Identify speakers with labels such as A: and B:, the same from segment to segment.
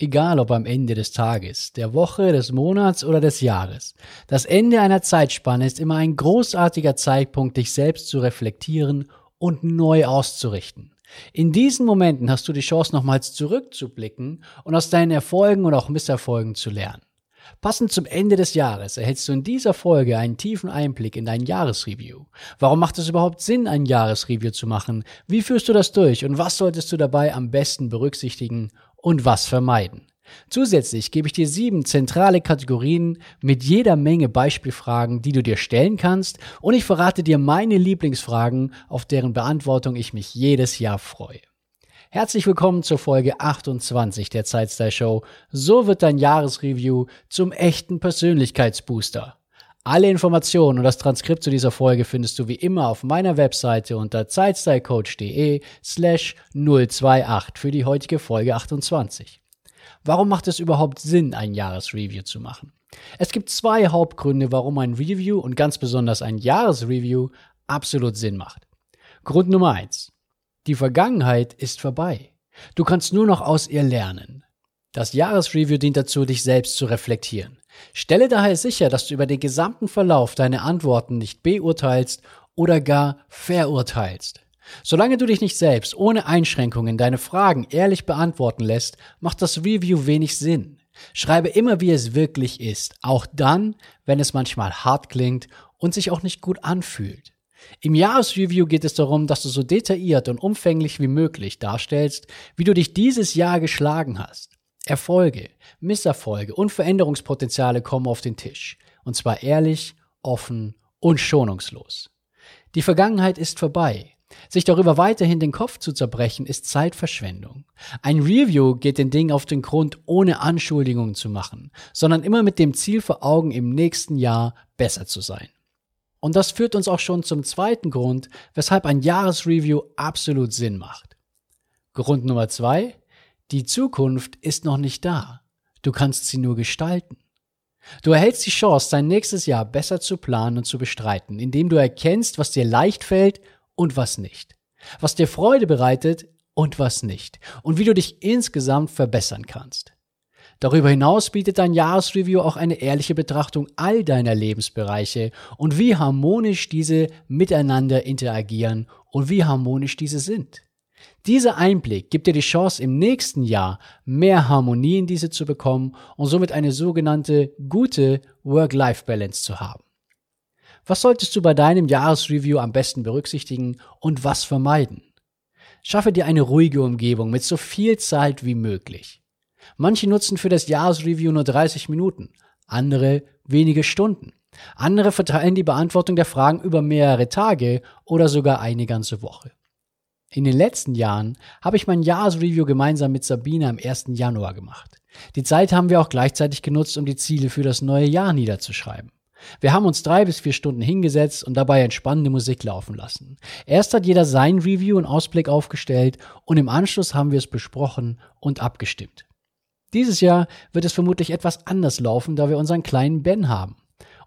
A: Egal ob am Ende des Tages, der Woche, des Monats oder des Jahres, das Ende einer Zeitspanne ist immer ein großartiger Zeitpunkt, dich selbst zu reflektieren und neu auszurichten. In diesen Momenten hast du die Chance, nochmals zurückzublicken und aus deinen Erfolgen und auch Misserfolgen zu lernen. Passend zum Ende des Jahres erhältst du in dieser Folge einen tiefen Einblick in dein Jahresreview. Warum macht es überhaupt Sinn, ein Jahresreview zu machen? Wie führst du das durch und was solltest du dabei am besten berücksichtigen und was vermeiden? Zusätzlich gebe ich dir sieben zentrale Kategorien mit jeder Menge Beispielfragen, die du dir stellen kannst und ich verrate dir meine Lieblingsfragen, auf deren Beantwortung ich mich jedes Jahr freue. Herzlich willkommen zur Folge 28 der Zeitstyle Show. So wird dein Jahresreview zum echten Persönlichkeitsbooster. Alle Informationen und das Transkript zu dieser Folge findest du wie immer auf meiner Webseite unter zeitstylecoach.de slash 028 für die heutige Folge 28. Warum macht es überhaupt Sinn, ein Jahresreview zu machen? Es gibt zwei Hauptgründe, warum ein Review und ganz besonders ein Jahresreview absolut Sinn macht. Grund Nummer eins: die Vergangenheit ist vorbei. Du kannst nur noch aus ihr lernen. Das Jahresreview dient dazu, dich selbst zu reflektieren. Stelle daher sicher, dass du über den gesamten Verlauf deine Antworten nicht beurteilst oder gar verurteilst. Solange du dich nicht selbst ohne Einschränkungen deine Fragen ehrlich beantworten lässt, macht das Review wenig Sinn. Schreibe immer, wie es wirklich ist, auch dann, wenn es manchmal hart klingt und sich auch nicht gut anfühlt. Im Jahresreview geht es darum, dass du so detailliert und umfänglich wie möglich darstellst, wie du dich dieses Jahr geschlagen hast. Erfolge, Misserfolge und Veränderungspotenziale kommen auf den Tisch. Und zwar ehrlich, offen und schonungslos. Die Vergangenheit ist vorbei. Sich darüber weiterhin den Kopf zu zerbrechen, ist Zeitverschwendung. Ein Review geht den Dingen auf den Grund, ohne Anschuldigungen zu machen, sondern immer mit dem Ziel vor Augen, im nächsten Jahr besser zu sein. Und das führt uns auch schon zum zweiten Grund, weshalb ein Jahresreview absolut Sinn macht. Grund Nummer zwei, die Zukunft ist noch nicht da. Du kannst sie nur gestalten. Du erhältst die Chance, dein nächstes Jahr besser zu planen und zu bestreiten, indem du erkennst, was dir leicht fällt und was nicht. Was dir Freude bereitet und was nicht. Und wie du dich insgesamt verbessern kannst. Darüber hinaus bietet dein Jahresreview auch eine ehrliche Betrachtung all deiner Lebensbereiche und wie harmonisch diese miteinander interagieren und wie harmonisch diese sind. Dieser Einblick gibt dir die Chance, im nächsten Jahr mehr Harmonie in diese zu bekommen und somit eine sogenannte gute Work-Life-Balance zu haben. Was solltest du bei deinem Jahresreview am besten berücksichtigen und was vermeiden? Schaffe dir eine ruhige Umgebung mit so viel Zeit wie möglich. Manche nutzen für das Jahresreview nur 30 Minuten, andere wenige Stunden. Andere verteilen die Beantwortung der Fragen über mehrere Tage oder sogar eine ganze Woche. In den letzten Jahren habe ich mein Jahresreview gemeinsam mit Sabine am 1. Januar gemacht. Die Zeit haben wir auch gleichzeitig genutzt, um die Ziele für das neue Jahr niederzuschreiben. Wir haben uns drei bis vier Stunden hingesetzt und dabei entspannende Musik laufen lassen. Erst hat jeder sein Review und Ausblick aufgestellt und im Anschluss haben wir es besprochen und abgestimmt. Dieses Jahr wird es vermutlich etwas anders laufen, da wir unseren kleinen Ben haben.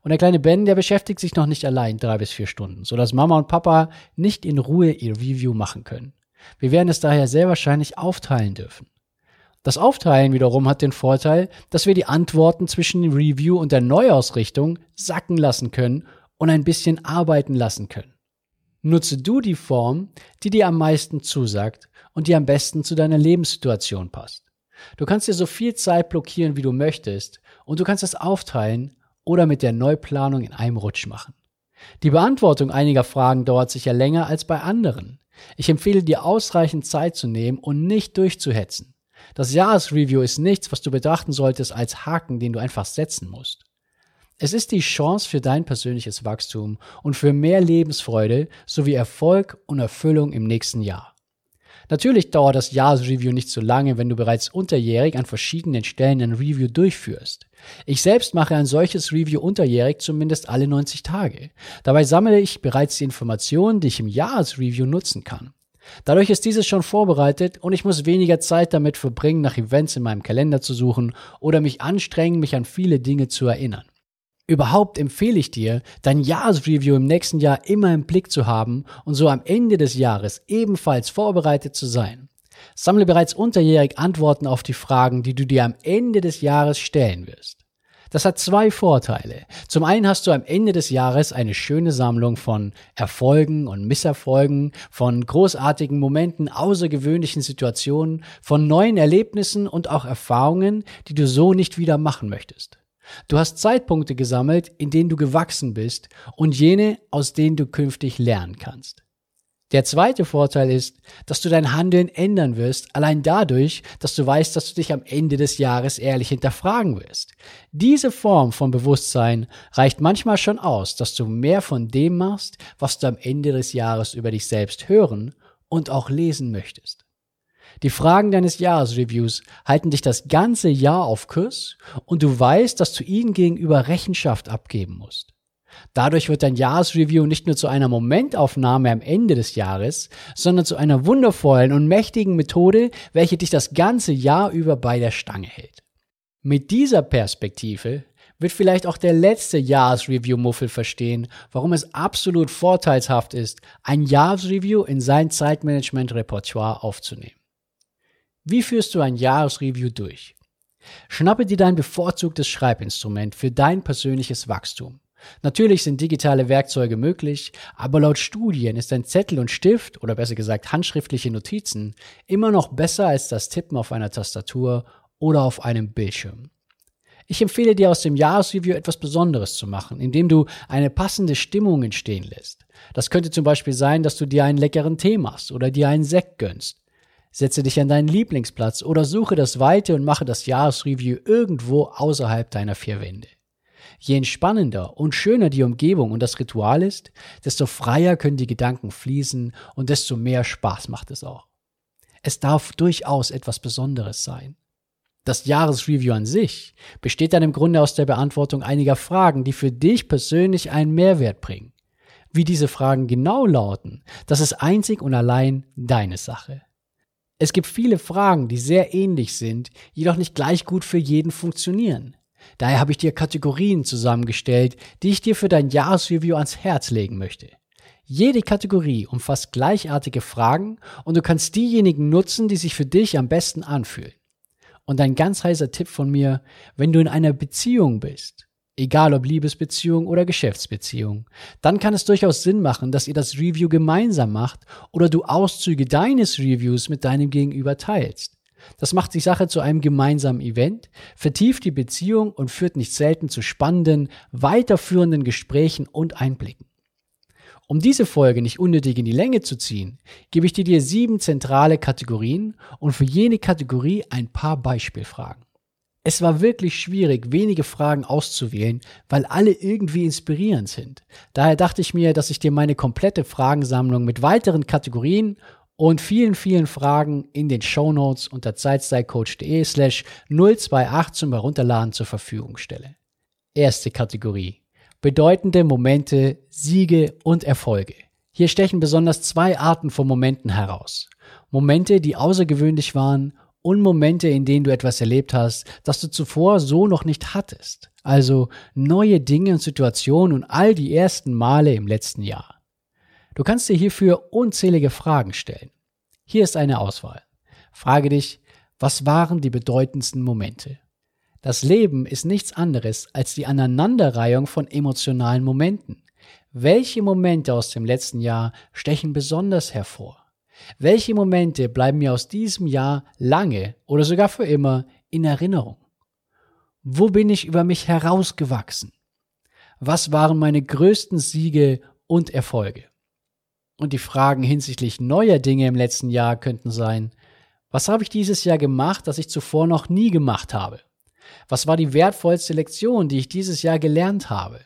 A: Und der kleine Ben, der beschäftigt sich noch nicht allein drei bis vier Stunden, sodass Mama und Papa nicht in Ruhe ihr Review machen können. Wir werden es daher sehr wahrscheinlich aufteilen dürfen. Das Aufteilen wiederum hat den Vorteil, dass wir die Antworten zwischen dem Review und der Neuausrichtung sacken lassen können und ein bisschen arbeiten lassen können. Nutze du die Form, die dir am meisten zusagt und die am besten zu deiner Lebenssituation passt. Du kannst dir so viel Zeit blockieren, wie du möchtest, und du kannst es aufteilen oder mit der Neuplanung in einem Rutsch machen. Die Beantwortung einiger Fragen dauert sicher länger als bei anderen. Ich empfehle dir ausreichend Zeit zu nehmen und nicht durchzuhetzen. Das Jahresreview ist nichts, was du betrachten solltest als Haken, den du einfach setzen musst. Es ist die Chance für dein persönliches Wachstum und für mehr Lebensfreude sowie Erfolg und Erfüllung im nächsten Jahr. Natürlich dauert das Jahresreview nicht so lange, wenn du bereits unterjährig an verschiedenen Stellen ein Review durchführst. Ich selbst mache ein solches Review unterjährig zumindest alle 90 Tage. Dabei sammle ich bereits die Informationen, die ich im Jahresreview nutzen kann. Dadurch ist dieses schon vorbereitet und ich muss weniger Zeit damit verbringen, nach Events in meinem Kalender zu suchen oder mich anstrengen, mich an viele Dinge zu erinnern. Überhaupt empfehle ich dir, dein Jahresreview im nächsten Jahr immer im Blick zu haben und so am Ende des Jahres ebenfalls vorbereitet zu sein. Sammle bereits unterjährig Antworten auf die Fragen, die du dir am Ende des Jahres stellen wirst. Das hat zwei Vorteile. Zum einen hast du am Ende des Jahres eine schöne Sammlung von Erfolgen und Misserfolgen, von großartigen Momenten, außergewöhnlichen Situationen, von neuen Erlebnissen und auch Erfahrungen, die du so nicht wieder machen möchtest. Du hast Zeitpunkte gesammelt, in denen du gewachsen bist und jene, aus denen du künftig lernen kannst. Der zweite Vorteil ist, dass du dein Handeln ändern wirst, allein dadurch, dass du weißt, dass du dich am Ende des Jahres ehrlich hinterfragen wirst. Diese Form von Bewusstsein reicht manchmal schon aus, dass du mehr von dem machst, was du am Ende des Jahres über dich selbst hören und auch lesen möchtest. Die Fragen deines Jahresreviews halten dich das ganze Jahr auf Kurs und du weißt, dass du ihnen gegenüber Rechenschaft abgeben musst. Dadurch wird dein Jahresreview nicht nur zu einer Momentaufnahme am Ende des Jahres, sondern zu einer wundervollen und mächtigen Methode, welche dich das ganze Jahr über bei der Stange hält. Mit dieser Perspektive wird vielleicht auch der letzte Jahresreview-Muffel verstehen, warum es absolut vorteilshaft ist, ein Jahresreview in sein Zeitmanagement-Repertoire aufzunehmen. Wie führst du ein Jahresreview durch? Schnappe dir dein bevorzugtes Schreibinstrument für dein persönliches Wachstum. Natürlich sind digitale Werkzeuge möglich, aber laut Studien ist ein Zettel und Stift oder besser gesagt handschriftliche Notizen immer noch besser als das Tippen auf einer Tastatur oder auf einem Bildschirm. Ich empfehle dir aus dem Jahresreview etwas Besonderes zu machen, indem du eine passende Stimmung entstehen lässt. Das könnte zum Beispiel sein, dass du dir einen leckeren Tee machst oder dir einen Sekt gönnst. Setze dich an deinen Lieblingsplatz oder suche das Weite und mache das Jahresreview irgendwo außerhalb deiner vier Wände. Je entspannender und schöner die Umgebung und das Ritual ist, desto freier können die Gedanken fließen und desto mehr Spaß macht es auch. Es darf durchaus etwas Besonderes sein. Das Jahresreview an sich besteht dann im Grunde aus der Beantwortung einiger Fragen, die für dich persönlich einen Mehrwert bringen. Wie diese Fragen genau lauten, das ist einzig und allein deine Sache. Es gibt viele Fragen, die sehr ähnlich sind, jedoch nicht gleich gut für jeden funktionieren. Daher habe ich dir Kategorien zusammengestellt, die ich dir für dein Jahresreview ans Herz legen möchte. Jede Kategorie umfasst gleichartige Fragen und du kannst diejenigen nutzen, die sich für dich am besten anfühlen. Und ein ganz heißer Tipp von mir, wenn du in einer Beziehung bist, egal ob Liebesbeziehung oder Geschäftsbeziehung, dann kann es durchaus Sinn machen, dass ihr das Review gemeinsam macht oder du Auszüge deines Reviews mit deinem Gegenüber teilst. Das macht die Sache zu einem gemeinsamen Event, vertieft die Beziehung und führt nicht selten zu spannenden, weiterführenden Gesprächen und Einblicken. Um diese Folge nicht unnötig in die Länge zu ziehen, gebe ich dir sieben zentrale Kategorien und für jede Kategorie ein paar Beispielfragen. Es war wirklich schwierig, wenige Fragen auszuwählen, weil alle irgendwie inspirierend sind. Daher dachte ich mir, dass ich dir meine komplette Fragensammlung mit weiteren Kategorien und vielen, vielen Fragen in den Show Notes unter zeitstylecoach.de slash 028 zum Herunterladen zur Verfügung stelle. Erste Kategorie. Bedeutende Momente, Siege und Erfolge. Hier stechen besonders zwei Arten von Momenten heraus. Momente, die außergewöhnlich waren und Momente, in denen du etwas erlebt hast, das du zuvor so noch nicht hattest. Also neue Dinge und Situationen und all die ersten Male im letzten Jahr. Du kannst dir hierfür unzählige Fragen stellen. Hier ist eine Auswahl. Frage dich, was waren die bedeutendsten Momente? Das Leben ist nichts anderes als die Aneinanderreihung von emotionalen Momenten. Welche Momente aus dem letzten Jahr stechen besonders hervor? Welche Momente bleiben mir aus diesem Jahr lange oder sogar für immer in Erinnerung? Wo bin ich über mich herausgewachsen? Was waren meine größten Siege und Erfolge? Und die Fragen hinsichtlich neuer Dinge im letzten Jahr könnten sein, was habe ich dieses Jahr gemacht, das ich zuvor noch nie gemacht habe? Was war die wertvollste Lektion, die ich dieses Jahr gelernt habe?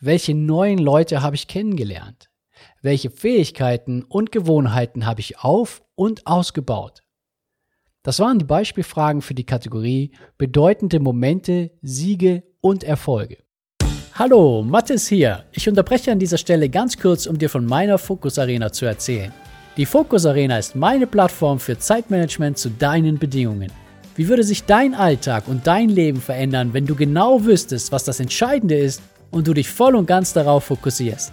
A: Welche neuen Leute habe ich kennengelernt? Welche Fähigkeiten und Gewohnheiten habe ich auf und ausgebaut? Das waren die Beispielfragen für die Kategorie bedeutende Momente, Siege und Erfolge. Hallo, Mathis hier. Ich unterbreche an dieser Stelle ganz kurz, um dir von meiner Fokus Arena zu erzählen. Die Fokus Arena ist meine Plattform für Zeitmanagement zu deinen Bedingungen. Wie würde sich dein Alltag und dein Leben verändern, wenn du genau wüsstest, was das Entscheidende ist und du dich voll und ganz darauf fokussierst?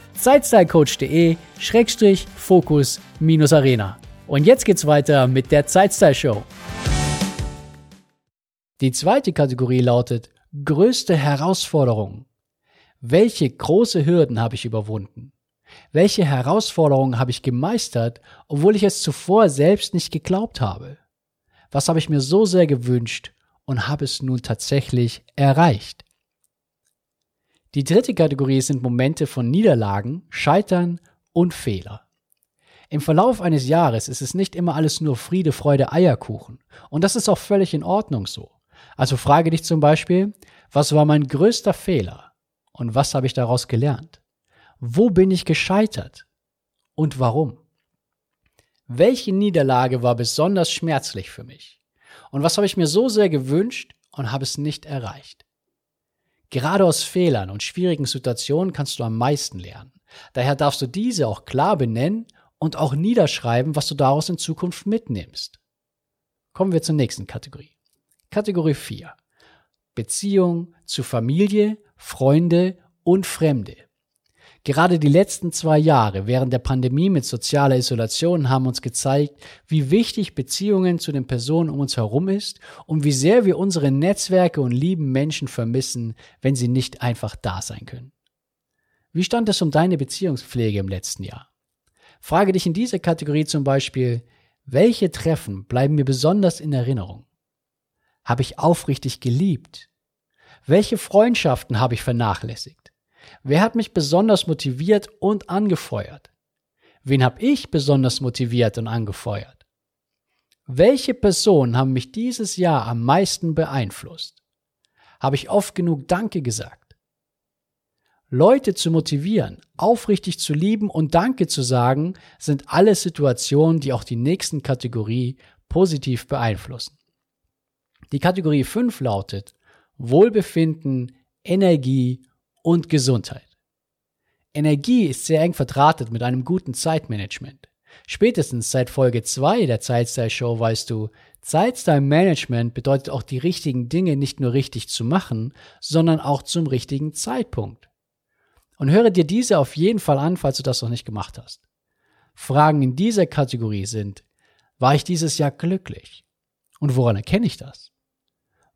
A: zeitstylecoach.de-focus-arena. Und jetzt geht's weiter mit der Zeitstyle Show. Die zweite Kategorie lautet größte Herausforderungen. Welche große Hürden habe ich überwunden? Welche Herausforderungen habe ich gemeistert, obwohl ich es zuvor selbst nicht geglaubt habe? Was habe ich mir so sehr gewünscht und habe es nun tatsächlich erreicht? Die dritte Kategorie sind Momente von Niederlagen, Scheitern und Fehler. Im Verlauf eines Jahres ist es nicht immer alles nur Friede, Freude, Eierkuchen. Und das ist auch völlig in Ordnung so. Also frage dich zum Beispiel, was war mein größter Fehler und was habe ich daraus gelernt? Wo bin ich gescheitert und warum? Welche Niederlage war besonders schmerzlich für mich? Und was habe ich mir so sehr gewünscht und habe es nicht erreicht? Gerade aus Fehlern und schwierigen Situationen kannst du am meisten lernen. Daher darfst du diese auch klar benennen und auch niederschreiben, was du daraus in Zukunft mitnimmst. Kommen wir zur nächsten Kategorie. Kategorie 4. Beziehung zu Familie, Freunde und Fremde. Gerade die letzten zwei Jahre während der Pandemie mit sozialer Isolation haben uns gezeigt, wie wichtig Beziehungen zu den Personen um uns herum ist und wie sehr wir unsere Netzwerke und lieben Menschen vermissen, wenn sie nicht einfach da sein können. Wie stand es um deine Beziehungspflege im letzten Jahr? Frage dich in dieser Kategorie zum Beispiel, welche Treffen bleiben mir besonders in Erinnerung? Habe ich aufrichtig geliebt? Welche Freundschaften habe ich vernachlässigt? Wer hat mich besonders motiviert und angefeuert? Wen habe ich besonders motiviert und angefeuert? Welche Personen haben mich dieses Jahr am meisten beeinflusst? Habe ich oft genug Danke gesagt? Leute zu motivieren, aufrichtig zu lieben und Danke zu sagen, sind alle Situationen, die auch die nächsten Kategorie positiv beeinflussen. Die Kategorie 5 lautet Wohlbefinden, Energie und Gesundheit. Energie ist sehr eng verdrahtet mit einem guten Zeitmanagement. Spätestens seit Folge 2 der Zeitstyle Show weißt du, Zeitstyle Management bedeutet auch die richtigen Dinge nicht nur richtig zu machen, sondern auch zum richtigen Zeitpunkt. Und höre dir diese auf jeden Fall an, falls du das noch nicht gemacht hast. Fragen in dieser Kategorie sind, war ich dieses Jahr glücklich? Und woran erkenne ich das?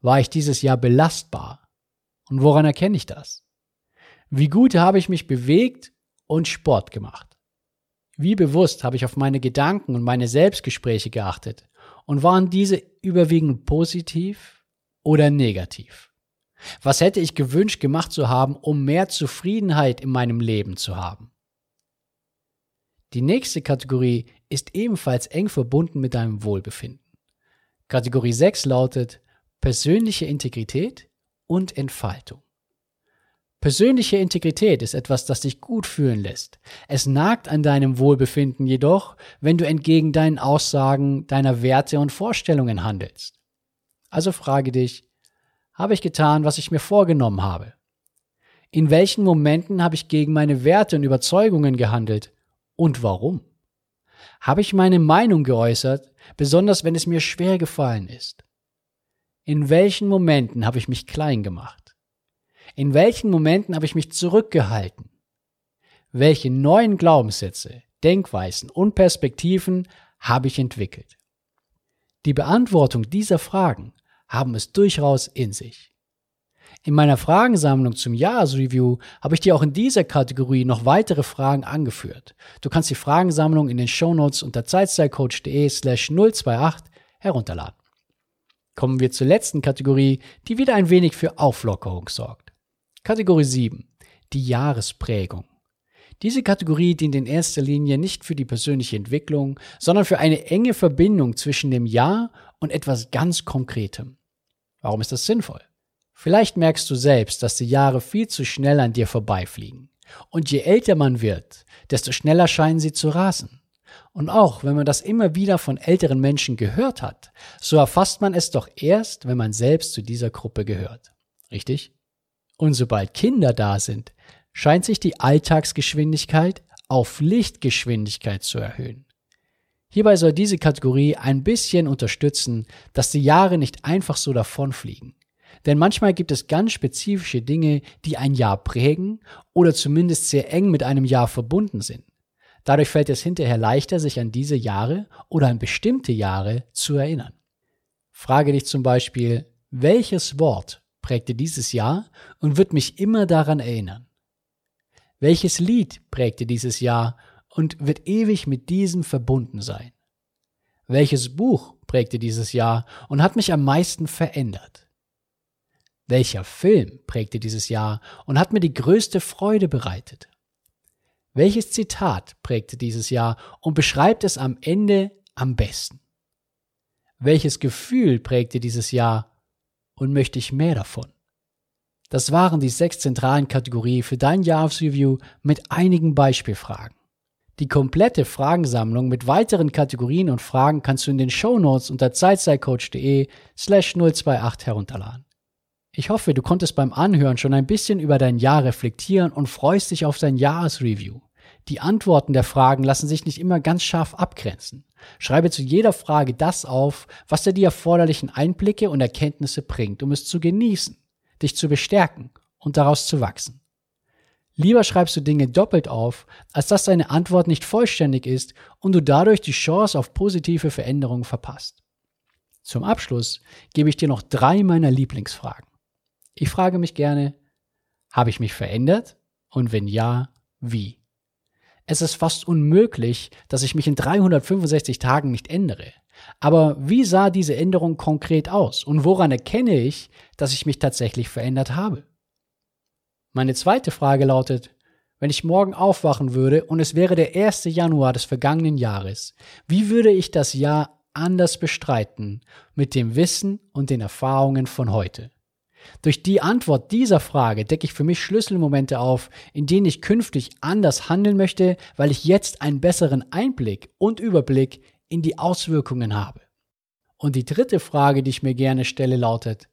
A: War ich dieses Jahr belastbar? Und woran erkenne ich das? Wie gut habe ich mich bewegt und Sport gemacht? Wie bewusst habe ich auf meine Gedanken und meine Selbstgespräche geachtet? Und waren diese überwiegend positiv oder negativ? Was hätte ich gewünscht gemacht zu haben, um mehr Zufriedenheit in meinem Leben zu haben? Die nächste Kategorie ist ebenfalls eng verbunden mit deinem Wohlbefinden. Kategorie 6 lautet persönliche Integrität und Entfaltung. Persönliche Integrität ist etwas, das dich gut fühlen lässt. Es nagt an deinem Wohlbefinden jedoch, wenn du entgegen deinen Aussagen, deiner Werte und Vorstellungen handelst. Also frage dich, habe ich getan, was ich mir vorgenommen habe? In welchen Momenten habe ich gegen meine Werte und Überzeugungen gehandelt und warum? Habe ich meine Meinung geäußert, besonders wenn es mir schwer gefallen ist? In welchen Momenten habe ich mich klein gemacht? In welchen Momenten habe ich mich zurückgehalten? Welche neuen Glaubenssätze, Denkweisen und Perspektiven habe ich entwickelt? Die Beantwortung dieser Fragen haben es durchaus in sich. In meiner Fragensammlung zum Jahresreview habe ich dir auch in dieser Kategorie noch weitere Fragen angeführt. Du kannst die Fragensammlung in den Shownotes unter zeitstylecoach.de slash 028 herunterladen. Kommen wir zur letzten Kategorie, die wieder ein wenig für Auflockerung sorgt. Kategorie 7. Die Jahresprägung. Diese Kategorie dient in erster Linie nicht für die persönliche Entwicklung, sondern für eine enge Verbindung zwischen dem Jahr und etwas ganz Konkretem. Warum ist das sinnvoll? Vielleicht merkst du selbst, dass die Jahre viel zu schnell an dir vorbeifliegen. Und je älter man wird, desto schneller scheinen sie zu rasen. Und auch wenn man das immer wieder von älteren Menschen gehört hat, so erfasst man es doch erst, wenn man selbst zu dieser Gruppe gehört. Richtig? Und sobald Kinder da sind, scheint sich die Alltagsgeschwindigkeit auf Lichtgeschwindigkeit zu erhöhen. Hierbei soll diese Kategorie ein bisschen unterstützen, dass die Jahre nicht einfach so davonfliegen. Denn manchmal gibt es ganz spezifische Dinge, die ein Jahr prägen oder zumindest sehr eng mit einem Jahr verbunden sind. Dadurch fällt es hinterher leichter, sich an diese Jahre oder an bestimmte Jahre zu erinnern. Frage dich zum Beispiel, welches Wort prägte dieses Jahr und wird mich immer daran erinnern? Welches Lied prägte dieses Jahr und wird ewig mit diesem verbunden sein? Welches Buch prägte dieses Jahr und hat mich am meisten verändert? Welcher Film prägte dieses Jahr und hat mir die größte Freude bereitet? Welches Zitat prägte dieses Jahr und beschreibt es am Ende am besten? Welches Gefühl prägte dieses Jahr und möchte ich mehr davon? Das waren die sechs zentralen Kategorien für dein Jahresreview mit einigen Beispielfragen. Die komplette Fragensammlung mit weiteren Kategorien und Fragen kannst du in den Show Notes unter zeitzeitcoach.de slash 028 herunterladen. Ich hoffe, du konntest beim Anhören schon ein bisschen über dein Jahr reflektieren und freust dich auf dein Jahresreview. Die Antworten der Fragen lassen sich nicht immer ganz scharf abgrenzen. Schreibe zu jeder Frage das auf, was dir die erforderlichen Einblicke und Erkenntnisse bringt, um es zu genießen dich zu bestärken und daraus zu wachsen. Lieber schreibst du Dinge doppelt auf, als dass deine Antwort nicht vollständig ist und du dadurch die Chance auf positive Veränderungen verpasst. Zum Abschluss gebe ich dir noch drei meiner Lieblingsfragen. Ich frage mich gerne, habe ich mich verändert? Und wenn ja, wie? Es ist fast unmöglich, dass ich mich in 365 Tagen nicht ändere. Aber wie sah diese Änderung konkret aus und woran erkenne ich, dass ich mich tatsächlich verändert habe? Meine zweite Frage lautet, wenn ich morgen aufwachen würde und es wäre der 1. Januar des vergangenen Jahres, wie würde ich das Jahr anders bestreiten mit dem Wissen und den Erfahrungen von heute? Durch die Antwort dieser Frage decke ich für mich Schlüsselmomente auf, in denen ich künftig anders handeln möchte, weil ich jetzt einen besseren Einblick und Überblick in die Auswirkungen habe. Und die dritte Frage, die ich mir gerne stelle, lautet,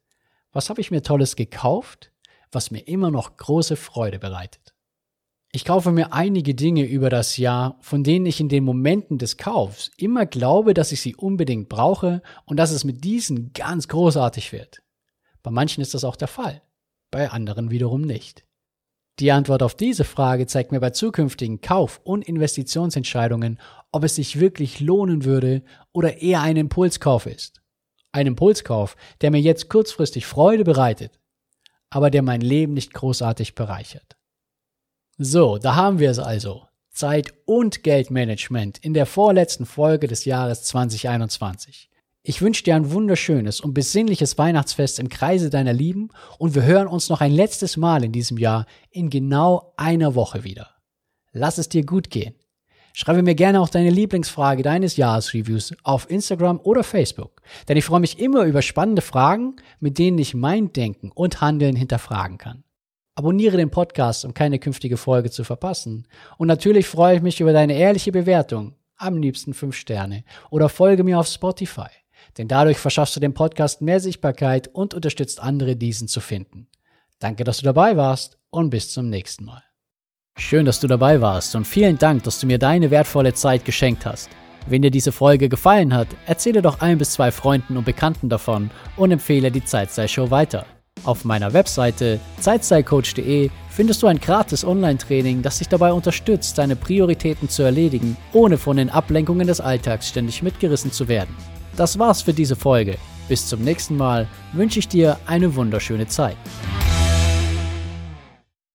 A: was habe ich mir Tolles gekauft, was mir immer noch große Freude bereitet? Ich kaufe mir einige Dinge über das Jahr, von denen ich in den Momenten des Kaufs immer glaube, dass ich sie unbedingt brauche und dass es mit diesen ganz großartig wird. Bei manchen ist das auch der Fall, bei anderen wiederum nicht. Die Antwort auf diese Frage zeigt mir bei zukünftigen Kauf- und Investitionsentscheidungen, ob es sich wirklich lohnen würde oder eher ein Impulskauf ist. Ein Impulskauf, der mir jetzt kurzfristig Freude bereitet, aber der mein Leben nicht großartig bereichert. So, da haben wir es also. Zeit- und Geldmanagement in der vorletzten Folge des Jahres 2021. Ich wünsche dir ein wunderschönes und besinnliches Weihnachtsfest im Kreise deiner Lieben und wir hören uns noch ein letztes Mal in diesem Jahr in genau einer Woche wieder. Lass es dir gut gehen. Schreibe mir gerne auch deine Lieblingsfrage deines Jahresreviews auf Instagram oder Facebook, denn ich freue mich immer über spannende Fragen, mit denen ich mein Denken und Handeln hinterfragen kann. Abonniere den Podcast, um keine künftige Folge zu verpassen. Und natürlich freue ich mich über deine ehrliche Bewertung, am liebsten 5 Sterne, oder folge mir auf Spotify denn dadurch verschaffst du dem Podcast mehr Sichtbarkeit und unterstützt andere, diesen zu finden. Danke, dass du dabei warst und bis zum nächsten Mal. Schön, dass du dabei warst und vielen Dank, dass du mir deine wertvolle Zeit geschenkt hast. Wenn dir diese Folge gefallen hat, erzähle doch ein bis zwei Freunden und Bekannten davon und empfehle die Zeitsei-Show weiter. Auf meiner Webseite zeitseicoach.de findest du ein gratis Online-Training, das dich dabei unterstützt, deine Prioritäten zu erledigen, ohne von den Ablenkungen des Alltags ständig mitgerissen zu werden. Das war's für diese Folge. Bis zum nächsten Mal wünsche ich dir eine wunderschöne Zeit.